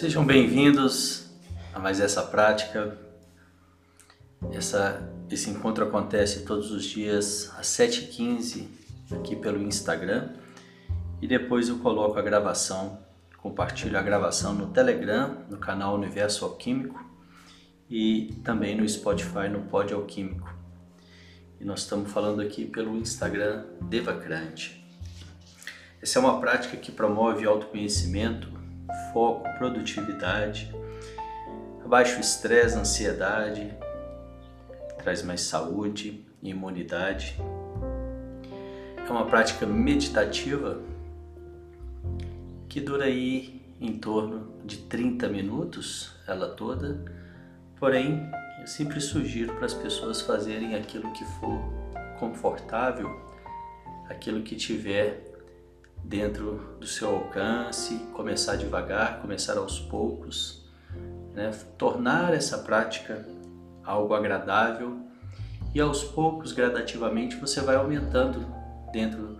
Sejam bem-vindos a mais essa prática. Essa, esse encontro acontece todos os dias às 7h15 aqui pelo Instagram e depois eu coloco a gravação, compartilho a gravação no Telegram, no canal Universo Alquímico e também no Spotify, no Pod Alquímico. E nós estamos falando aqui pelo Instagram Devacrante. Essa é uma prática que promove autoconhecimento, foco, produtividade, abaixa o estresse, ansiedade, traz mais saúde e imunidade. É uma prática meditativa que dura aí em torno de 30 minutos, ela toda. Porém, eu sempre sugiro para as pessoas fazerem aquilo que for confortável, aquilo que tiver dentro do seu alcance, começar devagar, começar aos poucos, né? tornar essa prática algo agradável e aos poucos, gradativamente, você vai aumentando dentro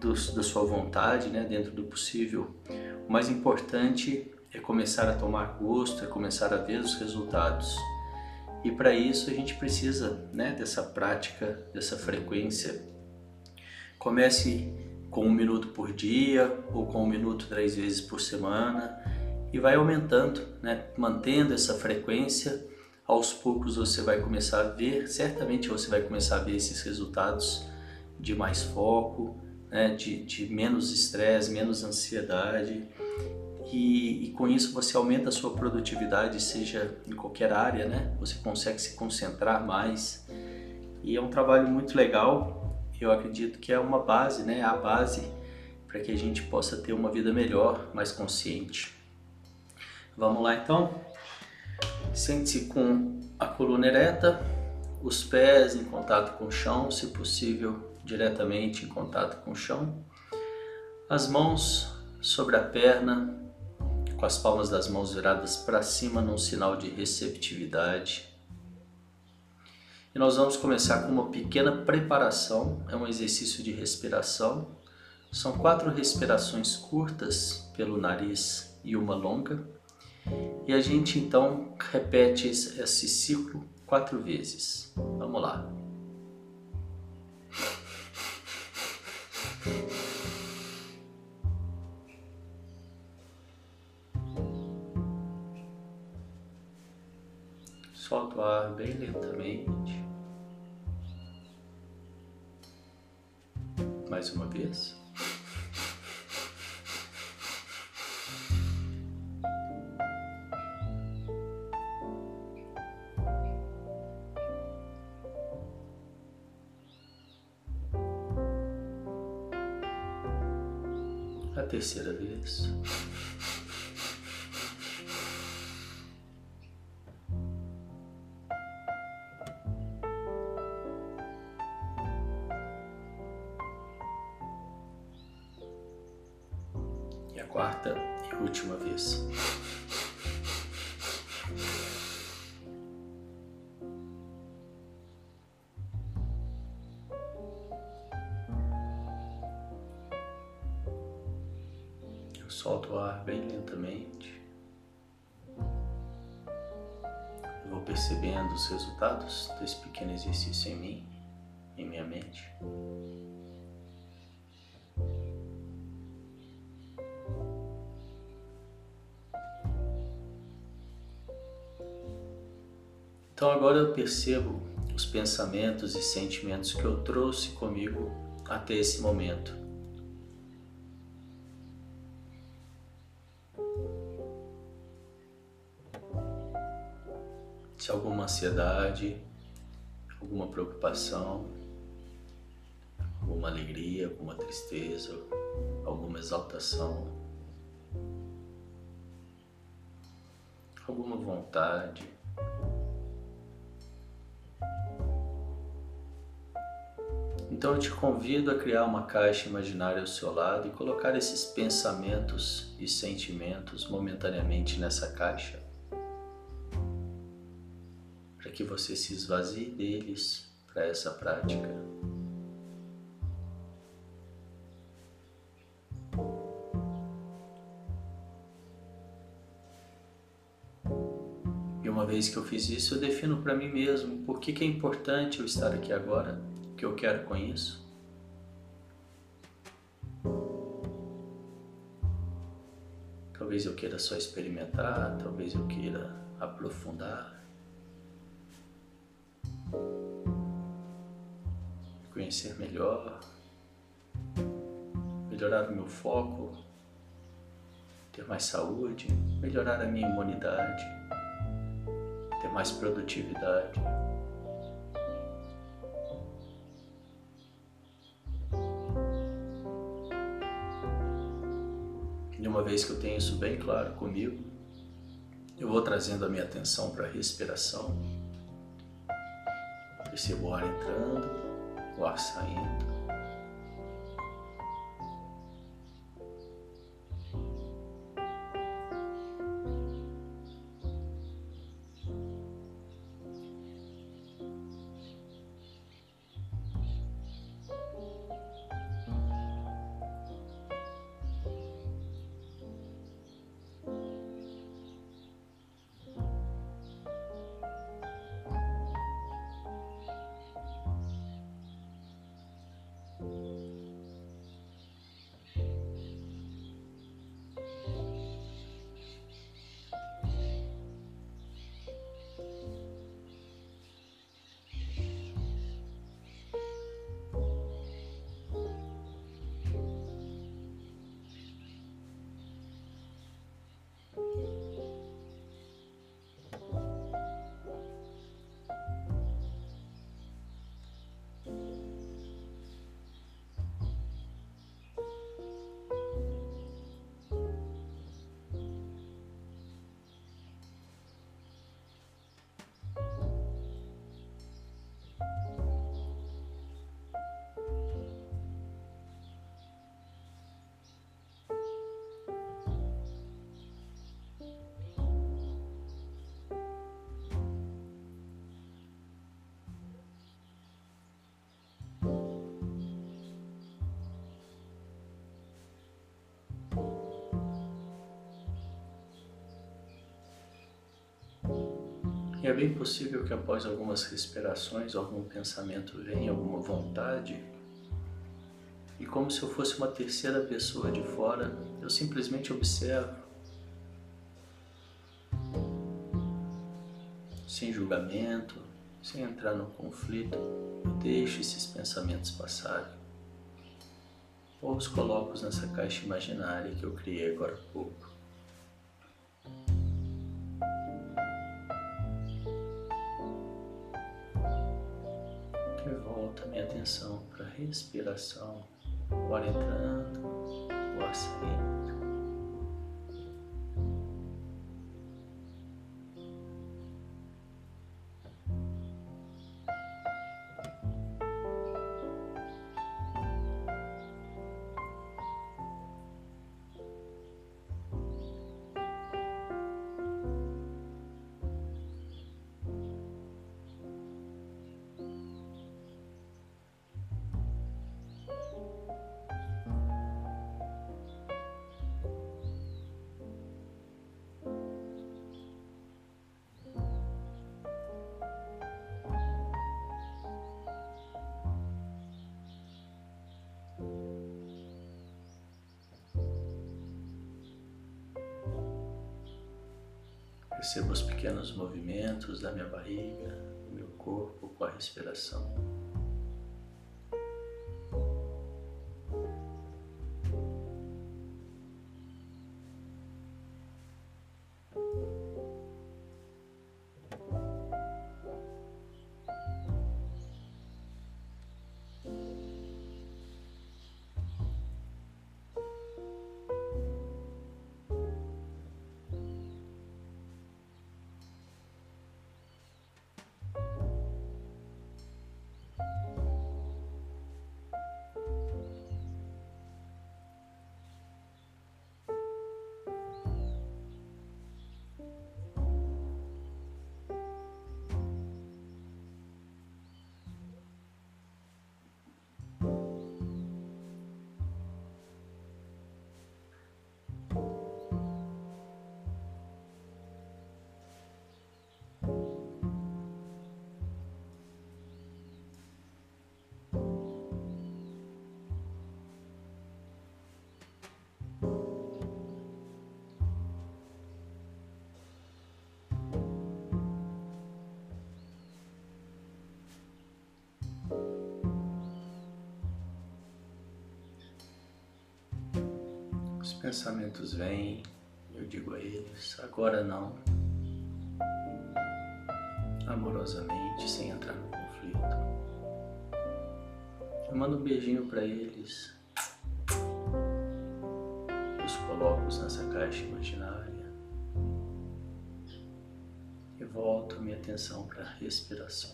do, da sua vontade, né? dentro do possível. O mais importante é começar a tomar gosto, é começar a ver os resultados. E para isso a gente precisa né, dessa prática, dessa frequência. Comece com um minuto por dia ou com um minuto três vezes por semana e vai aumentando, né? mantendo essa frequência. Aos poucos você vai começar a ver, certamente você vai começar a ver esses resultados de mais foco, né? de, de menos estresse, menos ansiedade. E, e, com isso você aumenta a sua produtividade, seja em qualquer área, né? Você consegue se concentrar mais. E é um trabalho muito legal eu acredito que é uma base, né? A base para que a gente possa ter uma vida melhor, mais consciente. Vamos lá então? Sente-se com a coluna ereta, os pés em contato com o chão, se possível, diretamente em contato com o chão. As mãos sobre a perna, com as palmas das mãos viradas para cima num sinal de receptividade. E nós vamos começar com uma pequena preparação, é um exercício de respiração. São quatro respirações curtas pelo nariz e uma longa. E a gente então repete esse ciclo quatro vezes. Vamos lá. Solta o ar bem lentamente. Mais uma vez. A terceira vez. Resultados desse pequeno exercício em mim, em minha mente. Então agora eu percebo os pensamentos e sentimentos que eu trouxe comigo até esse momento. Se alguma ansiedade, alguma preocupação, alguma alegria, alguma tristeza, alguma exaltação, alguma vontade, Então eu te convido a criar uma caixa imaginária ao seu lado e colocar esses pensamentos e sentimentos momentaneamente nessa caixa, que você se esvazie deles para essa prática. vez que eu fiz isso, eu defino para mim mesmo por que, que é importante eu estar aqui agora, o que eu quero com isso. Talvez eu queira só experimentar, talvez eu queira aprofundar, conhecer melhor, melhorar o meu foco, ter mais saúde, melhorar a minha imunidade, ter mais produtividade. E uma vez que eu tenho isso bem claro comigo, eu vou trazendo a minha atenção para a respiração. Percebo o ar entrando, o ar E é bem possível que após algumas respirações, algum pensamento venha, alguma vontade, e como se eu fosse uma terceira pessoa de fora, eu simplesmente observo, sem julgamento, sem entrar no conflito, eu deixo esses pensamentos passarem. Ou os coloco nessa caixa imaginária que eu criei agora há pouco. Atenção para a respiração, o ar entrando, o ar saindo. Perceba os pequenos movimentos da minha barriga, do meu corpo com a respiração. Pensamentos vêm, eu digo a eles, agora não. Amorosamente, sem entrar no conflito. Eu mando um beijinho para eles. Os coloco nessa caixa imaginária. E volto minha atenção para a respiração.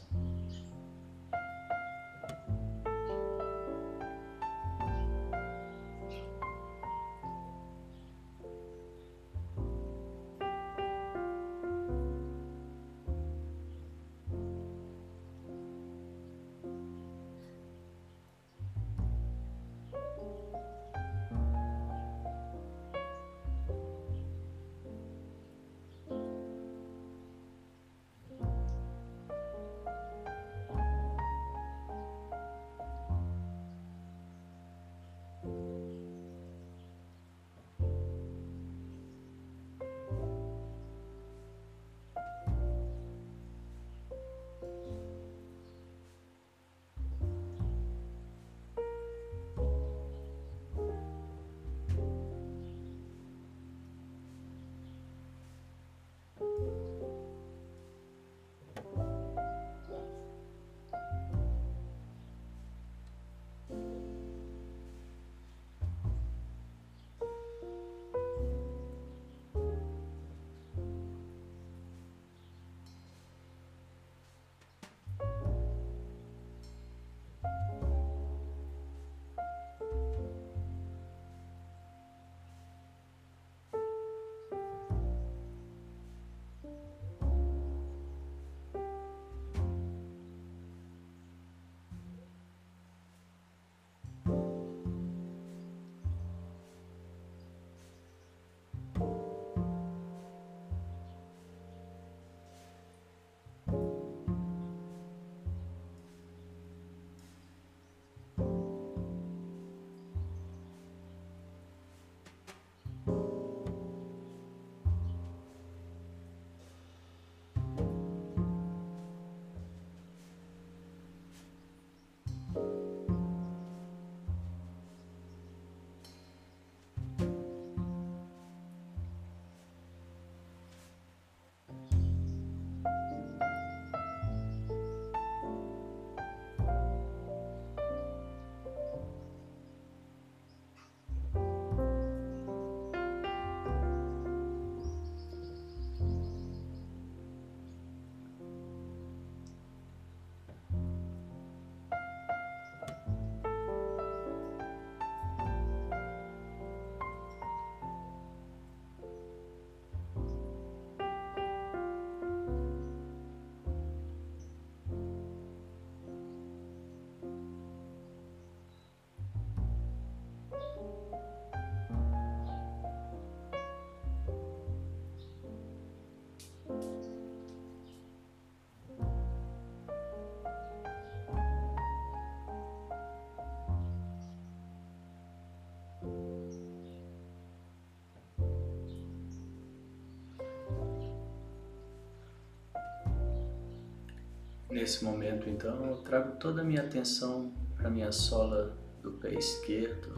Nesse momento, então, eu trago toda a minha atenção para minha sola do pé esquerdo.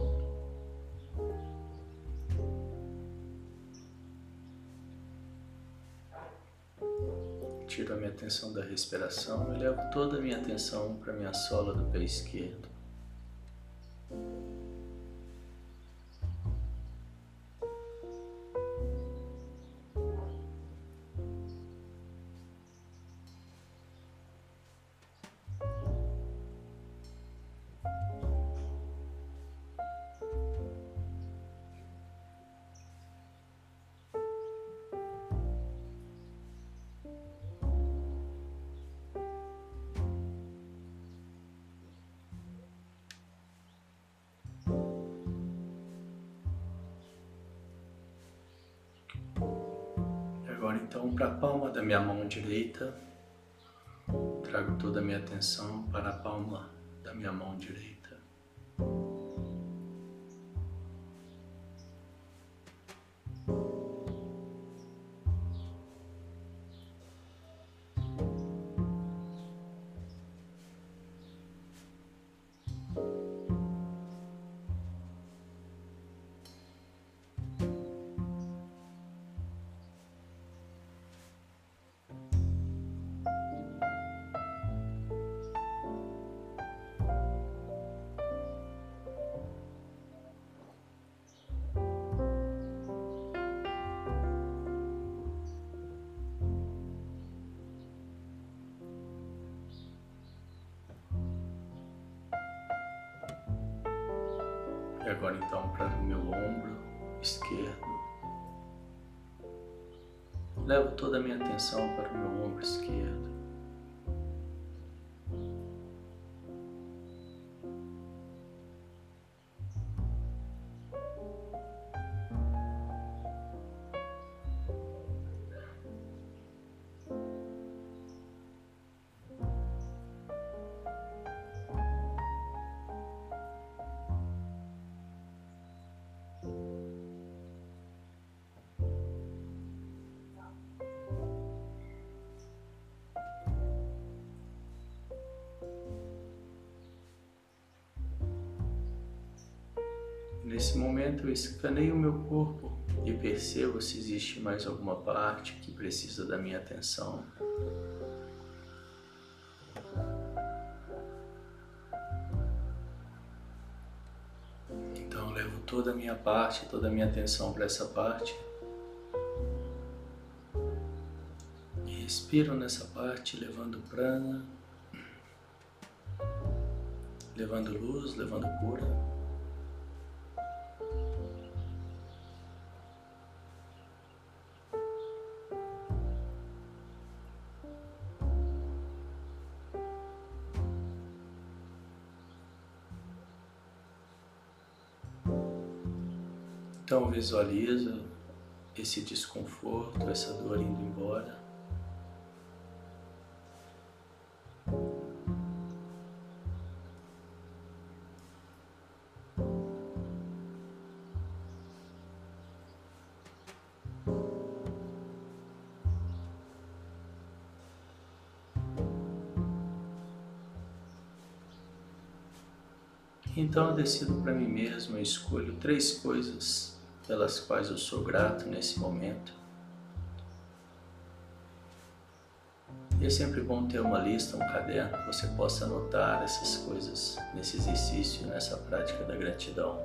Tiro a minha atenção da respiração e levo toda a minha atenção para minha sola do pé esquerdo. Mão direita, trago toda a minha atenção para a palma da minha mão direita. Agora então para o meu ombro esquerdo. Levo toda a minha atenção para o meu ombro esquerdo. Nesse momento eu escaneio o meu corpo e percebo se existe mais alguma parte que precisa da minha atenção. Então levo toda a minha parte, toda a minha atenção para essa parte. E respiro nessa parte, levando prana, levando luz, levando cura. Visualiza esse desconforto, essa dor indo embora. Então eu decido para mim mesmo, eu escolho três coisas pelas quais eu sou grato nesse momento. E é sempre bom ter uma lista, um caderno, que você possa anotar essas coisas nesse exercício, nessa prática da gratidão.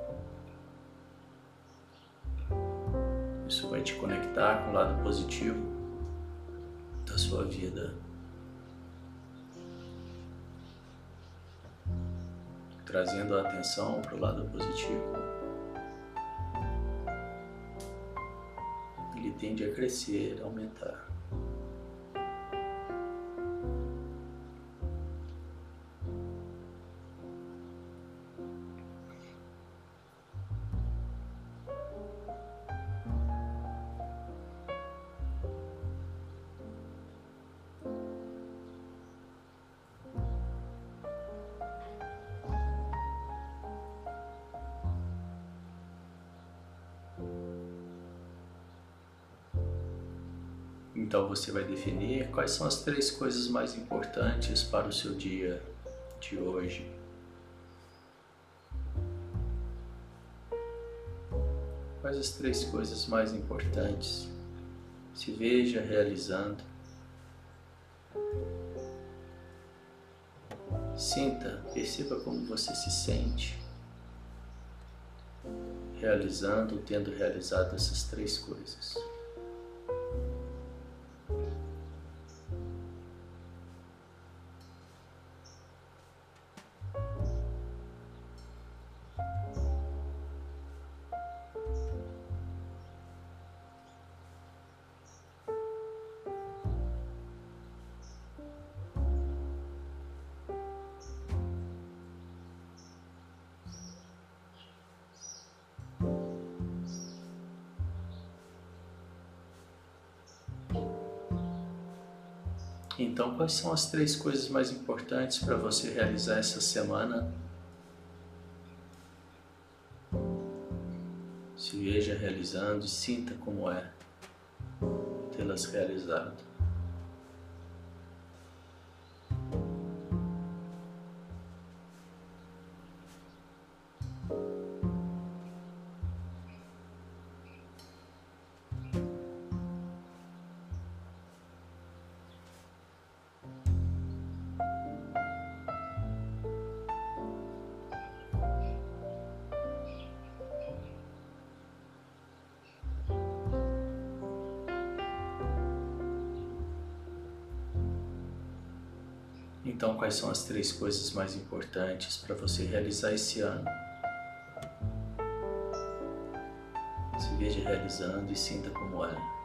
Isso vai te conectar com o lado positivo da sua vida. Trazendo a atenção para o lado positivo. Tende a crescer, aumentar. Então você vai definir quais são as três coisas mais importantes para o seu dia de hoje. Quais as três coisas mais importantes? Se veja realizando. Sinta, perceba como você se sente realizando, tendo realizado essas três coisas. Então, quais são as três coisas mais importantes para você realizar essa semana? Se veja realizando e sinta como é tê-las realizado. quais são as três coisas mais importantes para você realizar esse ano. Se veja realizando e sinta como é.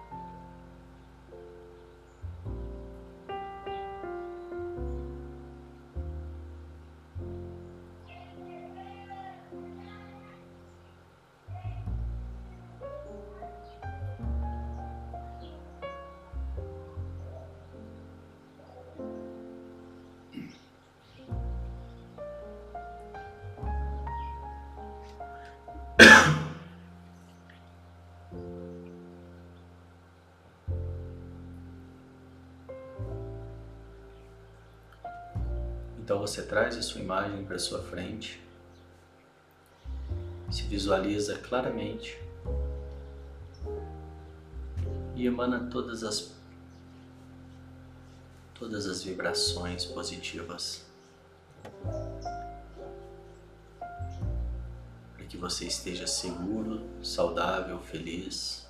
Você traz a sua imagem para sua frente, se visualiza claramente e emana todas as todas as vibrações positivas para que você esteja seguro, saudável, feliz,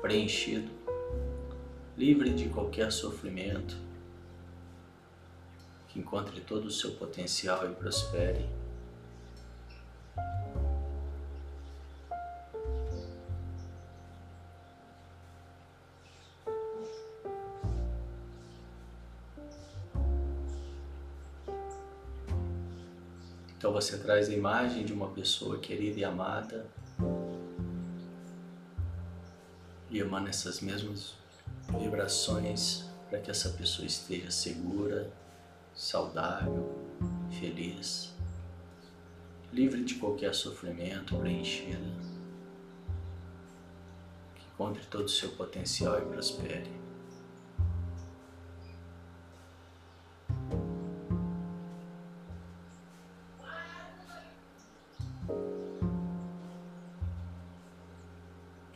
preenchido, livre de qualquer sofrimento que encontre todo o seu potencial e prospere. Então você traz a imagem de uma pessoa querida e amada e emana essas mesmas vibrações para que essa pessoa esteja segura, saudável, feliz, livre de qualquer sofrimento, preenchida, que encontre todo o seu potencial e prospere.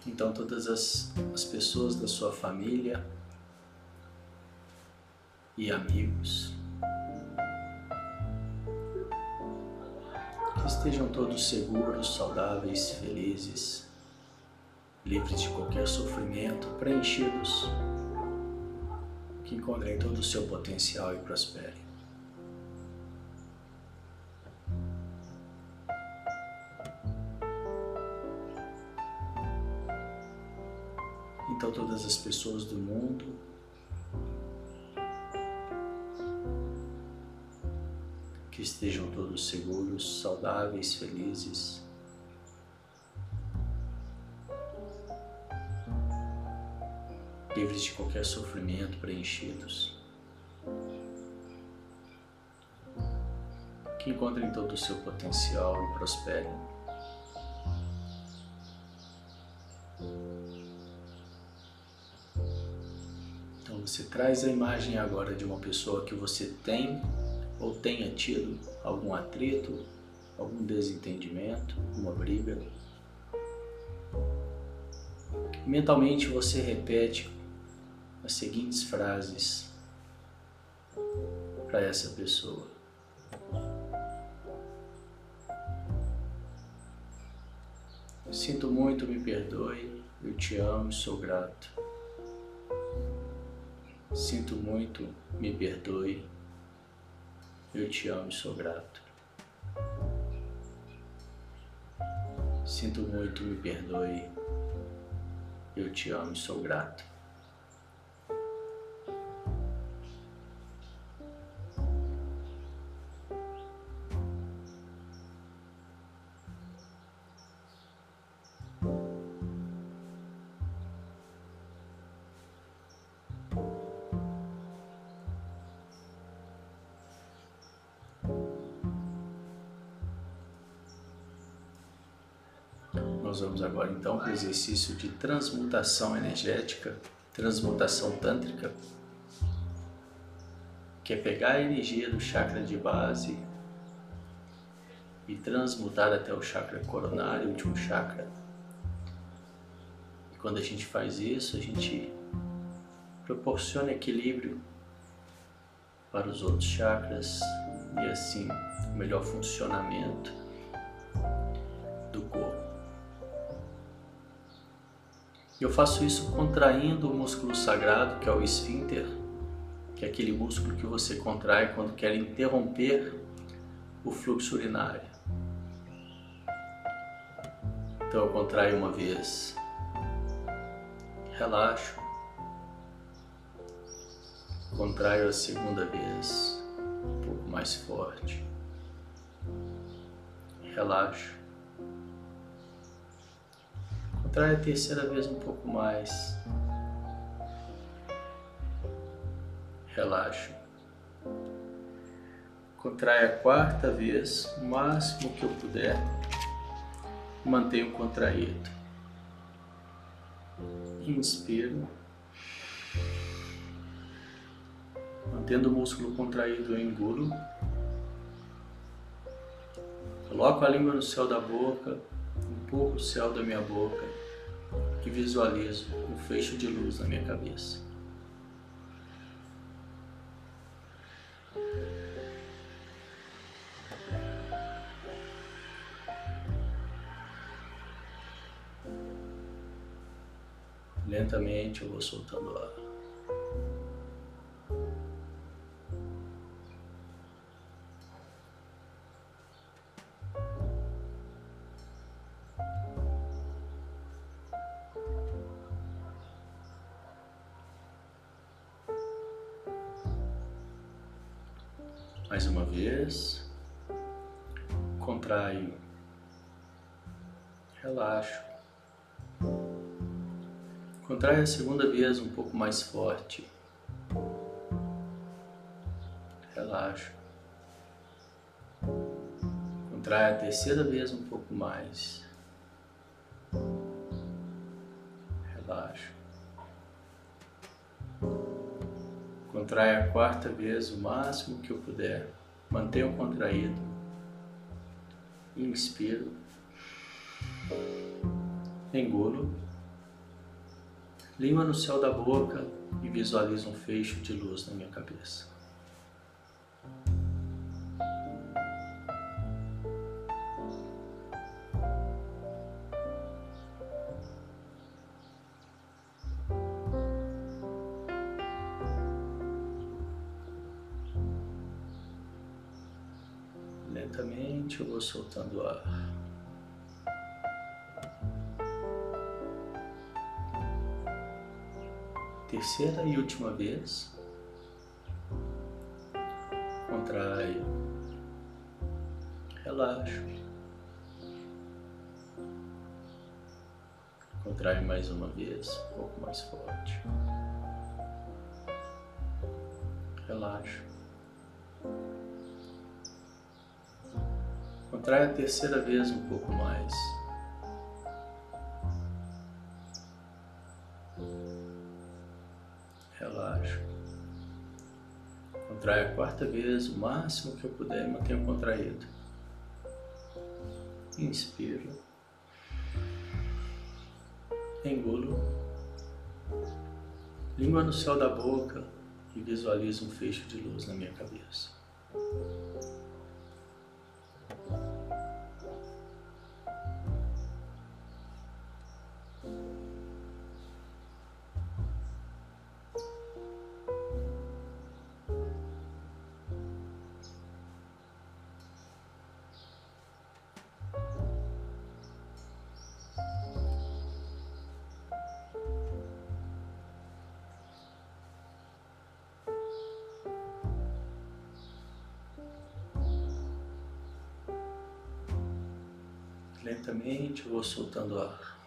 Então, todas as, as pessoas da sua família e amigos que estejam todos seguros, saudáveis, felizes, livres de qualquer sofrimento, preenchidos, que encontrem todo o seu potencial e prosperem. Então, todas as pessoas do mundo estejam todos seguros, saudáveis, felizes. Livres de qualquer sofrimento, preenchidos. Que encontrem todo o seu potencial e prosperem. Então você traz a imagem agora de uma pessoa que você tem ou tenha tido algum atrito, algum desentendimento, uma briga. Mentalmente você repete as seguintes frases para essa pessoa. Sinto muito, me perdoe, eu te amo, sou grato. Sinto muito, me perdoe, eu te amo e sou grato. Sinto muito, me perdoe. Eu te amo e sou grato. Agora então para o exercício de transmutação energética, transmutação tântrica, que é pegar a energia do chakra de base e transmutar até o chakra coronário, o último chakra. E quando a gente faz isso, a gente proporciona equilíbrio para os outros chakras e assim o melhor funcionamento do corpo. Eu faço isso contraindo o músculo sagrado, que é o esfíncter, que é aquele músculo que você contrai quando quer interromper o fluxo urinário. Então eu contraio uma vez, relaxo, contraio a segunda vez, um pouco mais forte, relaxo, contraio a terceira vez um pouco mais, relaxo. Contrai a quarta vez, o máximo que eu puder. Mantenho contraído. Inspiro. Mantendo o músculo contraído, eu engulo. Coloco a língua no céu da boca, empurro o céu da minha boca e visualizo um fecho de luz na minha cabeça. Lentamente eu vou soltando ar. Contrai a segunda vez um pouco mais forte. Relaxa. Contrai a terceira vez um pouco mais. Relaxa. Contrai a quarta vez o máximo que eu puder. Mantenha o contraído. Inspiro. Engulo língua no céu da boca e visualizo um fecho de luz na minha cabeça. Lentamente eu vou soltando ar. Terceira e última vez. Contraio. Relaxo. Contraio mais uma vez, um pouco mais forte. Relaxo. Contrai a terceira vez um pouco mais. Quarta vez, o máximo que eu puder, mantenho contraído. Inspiro. Engulo. Língua no céu da boca e visualizo um fecho de luz na minha cabeça. Lentamente eu vou soltando ar.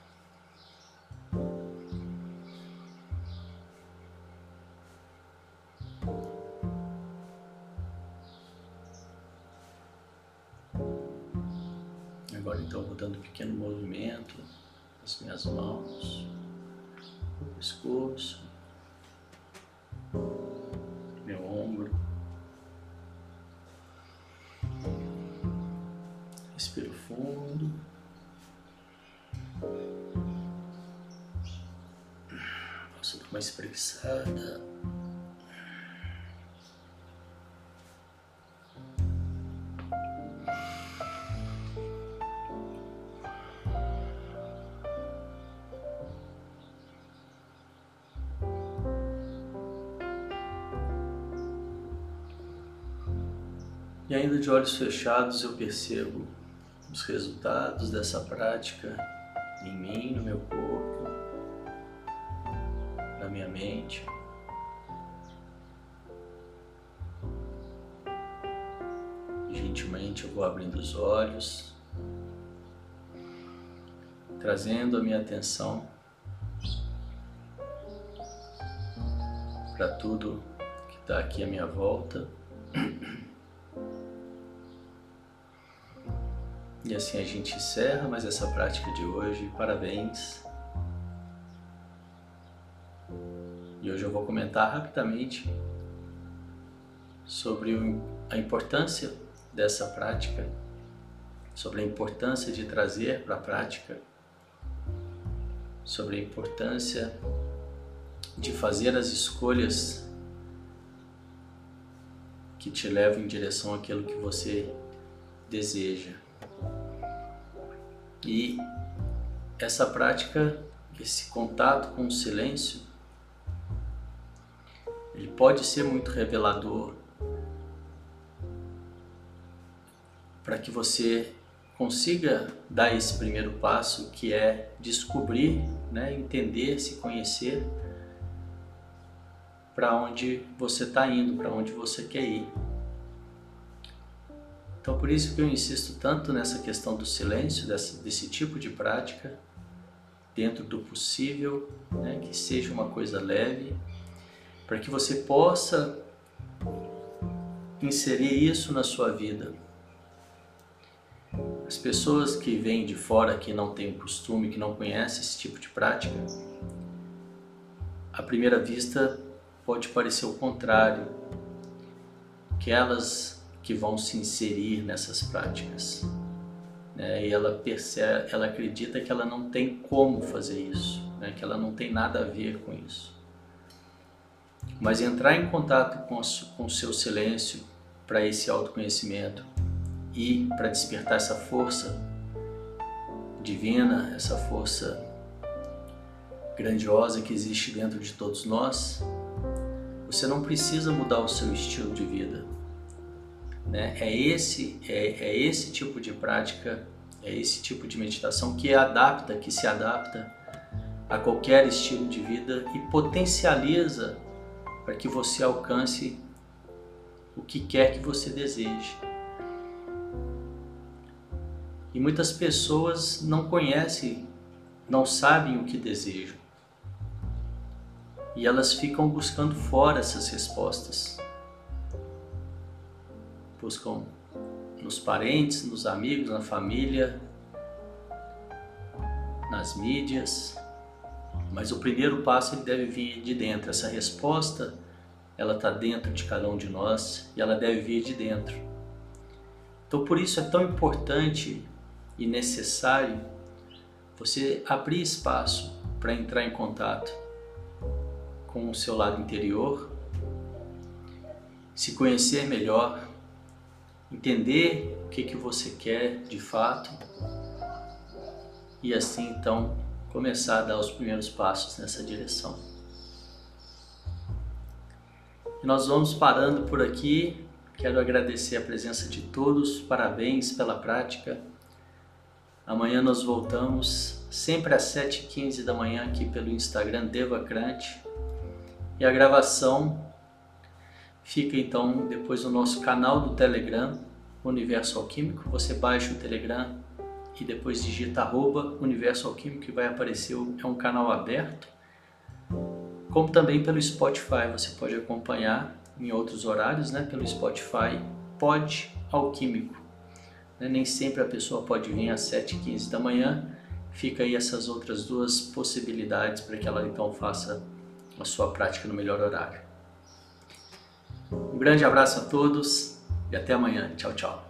Uma espreguiçada. E ainda de olhos fechados eu percebo os resultados dessa prática em mim, no meu corpo, mente. Gentilmente eu vou abrindo os olhos, trazendo a minha atenção para tudo que está aqui à minha volta. E assim a gente encerra mais essa prática de hoje. Parabéns! E hoje eu vou comentar rapidamente sobre a importância dessa prática, sobre a importância de trazer para a prática, sobre a importância de fazer as escolhas que te levam em direção àquilo que você deseja. E essa prática, esse contato com o silêncio, ele pode ser muito revelador para que você consiga dar esse primeiro passo que é descobrir, né, entender, se conhecer para onde você está indo, para onde você quer ir. Então, por isso que eu insisto tanto nessa questão do silêncio, desse, desse tipo de prática, dentro do possível, né, que seja uma coisa leve, para que você possa inserir isso na sua vida. As pessoas que vêm de fora, que não têm costume, que não conhecem esse tipo de prática, à primeira vista pode parecer o contrário, que elas que vão se inserir nessas práticas. Né? E ela percebe, ela acredita que ela não tem como fazer isso, né? que ela não tem nada a ver com isso. Mas entrar em contato com, o seu silêncio para esse autoconhecimento e para despertar essa força divina, essa força grandiosa que existe dentro de todos nós, você não precisa mudar o seu estilo de vida. Né? É, esse, é, é esse tipo de prática, é esse tipo de meditação que adapta, que se adapta a qualquer estilo de vida e potencializa para que você alcance o que quer que você deseje. E muitas pessoas não conhecem, não sabem o que desejam e elas ficam buscando fora essas respostas. Buscam nos parentes, nos amigos, na família, nas mídias. Mas o primeiro passo ele deve vir de dentro. Essa resposta, ela está dentro de cada um de nós e ela deve vir de dentro. Então por isso é tão importante e necessário você abrir espaço para entrar em contato com o seu lado interior, se conhecer melhor, entender o que, que você quer de fato e assim então começar a dar os primeiros passos nessa direção. Nós vamos parando por aqui. Quero agradecer a presença de todos, parabéns pela prática. Amanhã nós voltamos sempre às 7h15 da manhã aqui pelo Instagram Devacrante. E a gravação fica então depois no nosso canal do Telegram, Universo Alquímico. Você baixa o Telegram e depois digita arroba Universo Alquímico que vai aparecer, é um canal aberto. Como também pelo Spotify, você pode acompanhar em outros horários, né? Pelo Spotify, Pod Alquímico. Né? Nem sempre a pessoa pode vir às 7h15 da manhã. Fica aí essas outras duas possibilidades para que ela então faça a sua prática no melhor horário. Um grande abraço a todos e até amanhã. Tchau, tchau.